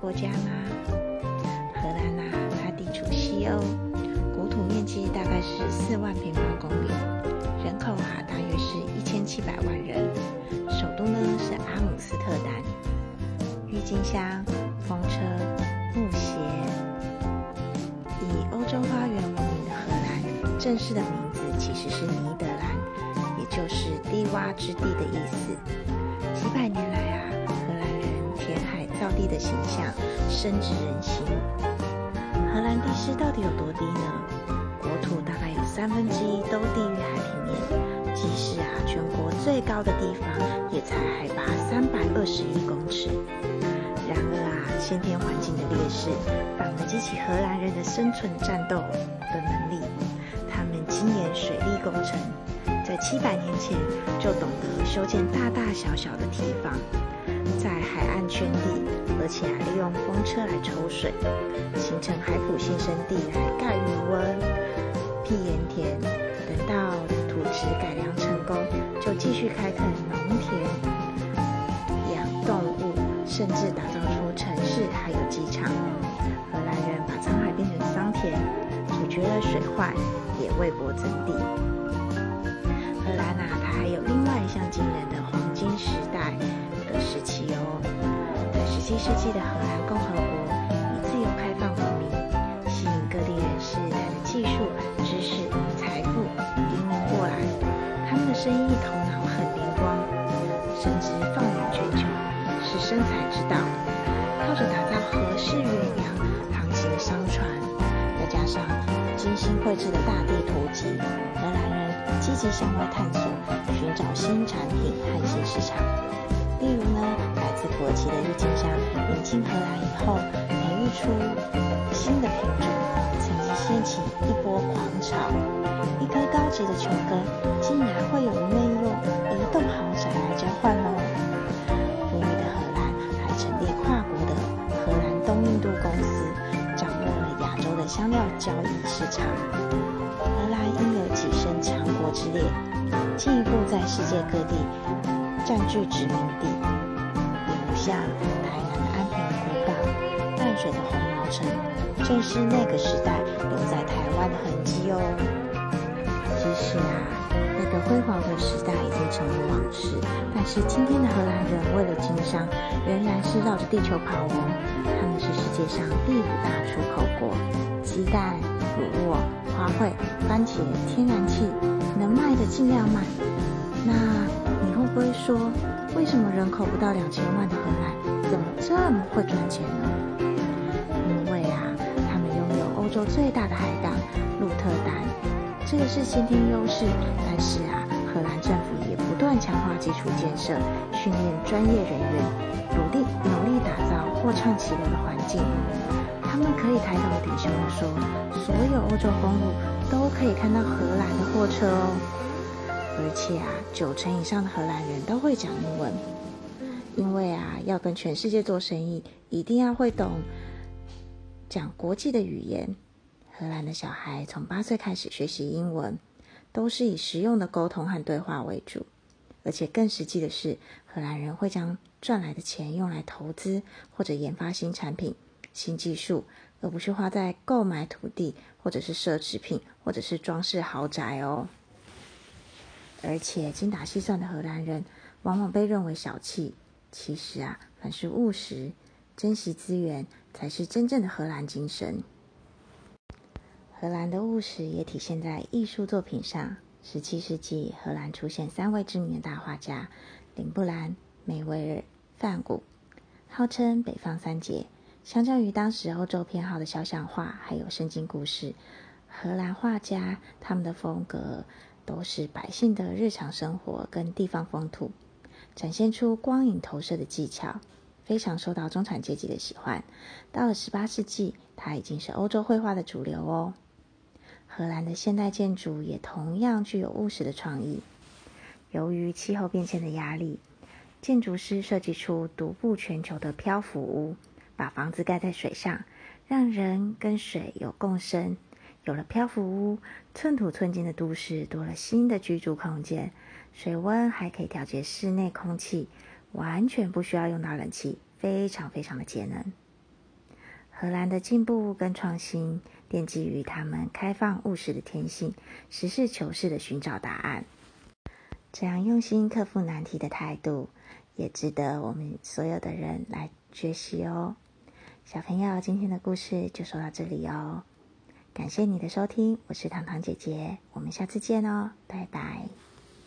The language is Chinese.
国家吗？荷兰啊，它地处西欧，国土面积大概是四万平方公里，人口啊大约是一千七百万人，首都呢是阿姆斯特丹。郁金香、风车、木鞋，以欧洲花园闻名的荷兰，正式的名字其实是尼德兰，也就是低洼之地的意思。几百年来，填海造地的形象深植人心。荷兰地势到底有多低呢？国土大概有三分之一都低于海平面，即使啊全国最高的地方也才海拔三百二十一公尺。然而啊，先天环境的劣势反而激起荷兰人的生存战斗的能力。他们精研水利工程，在七百年前就懂得修建大大小小的堤防，在海岸圈地，而且还利用风车来抽水，形成海普新生地来盖鱼温、辟盐田。等到土质改良成功，就继续开垦农田。养动物甚至打造出城市，还有机场。荷兰人把沧海变成桑田，解决了水患，也为国增地。荷兰啊，它还有另外一项惊人的黄金时代。七世纪的荷兰共和国，以自由开放闻名，吸引各地人士带着技术、知识、财富移民过来。他们的生意头脑很灵光，甚至放眼全球。是生财之道，靠着打造合适远洋航行的商船，再加上精心绘制的大地图集，荷兰人积极向外探索，寻找新产品和新市场。例如呢，国旗的郁金香引进荷兰以后，培育出新的品种，曾经掀起一波狂潮。一颗高级的球根，竟然会有人愿意用一栋豪宅来交换喽！富裕的荷兰还成立跨国的荷兰东？印度公司掌握了亚洲的香料交易市场，荷兰因而跻身强国之列，进一步在世界各地占据殖民地，像台南的安平古港、淡水的红毛城，正是那个时代留在台湾的痕迹哦。其实啊，那个辉煌的时代已经成为往事，但是今天的荷兰人为了经商，仍然是绕着地球跑哦。他们是世界上第五大出口国，鸡蛋、乳酪、花卉、番茄、天然气，能卖的尽量卖。那你会不会说，为什么人口不到两千万的荷兰，怎么这么会赚钱呢？因为啊，他们拥有欧洲最大的海港鹿特丹，这个是先天优势。但是啊，荷兰政府也不断强化基础建设，训练专业人员，努力努力打造。货畅其流的环境，他们可以抬头挺胸地说，所有欧洲公路都可以看到荷兰的货车哦。而且啊，九成以上的荷兰人都会讲英文，因为啊，要跟全世界做生意，一定要会懂讲国际的语言。荷兰的小孩从八岁开始学习英文，都是以实用的沟通和对话为主。而且更实际的是，荷兰人会将赚来的钱用来投资或者研发新产品、新技术，而不是花在购买土地或者是奢侈品或者是装饰豪宅哦。而且精打细算的荷兰人往往被认为小气，其实啊，凡是务实、珍惜资源，才是真正的荷兰精神。荷兰的务实也体现在艺术作品上。十七世纪，荷兰出现三位知名的大画家：林布兰、梅威尔、梵谷，号称“北方三杰”。相较于当时欧洲偏好的肖像画，还有圣经故事，荷兰画家他们的风格都是百姓的日常生活跟地方风土，展现出光影投射的技巧，非常受到中产阶级的喜欢。到了十八世纪，它已经是欧洲绘画的主流哦。荷兰的现代建筑也同样具有务实的创意。由于气候变迁的压力，建筑师设计出独步全球的漂浮屋，把房子盖在水上，让人跟水有共生。有了漂浮屋，寸土寸金的都市多了新的居住空间，水温还可以调节室内空气，完全不需要用到冷气，非常非常的节能。荷兰的进步跟创新，奠基于他们开放务实的天性，实事求是的寻找答案。这样用心克服难题的态度，也值得我们所有的人来学习哦。小朋友，今天的故事就说到这里哦。感谢你的收听，我是糖糖姐姐，我们下次见哦，拜拜。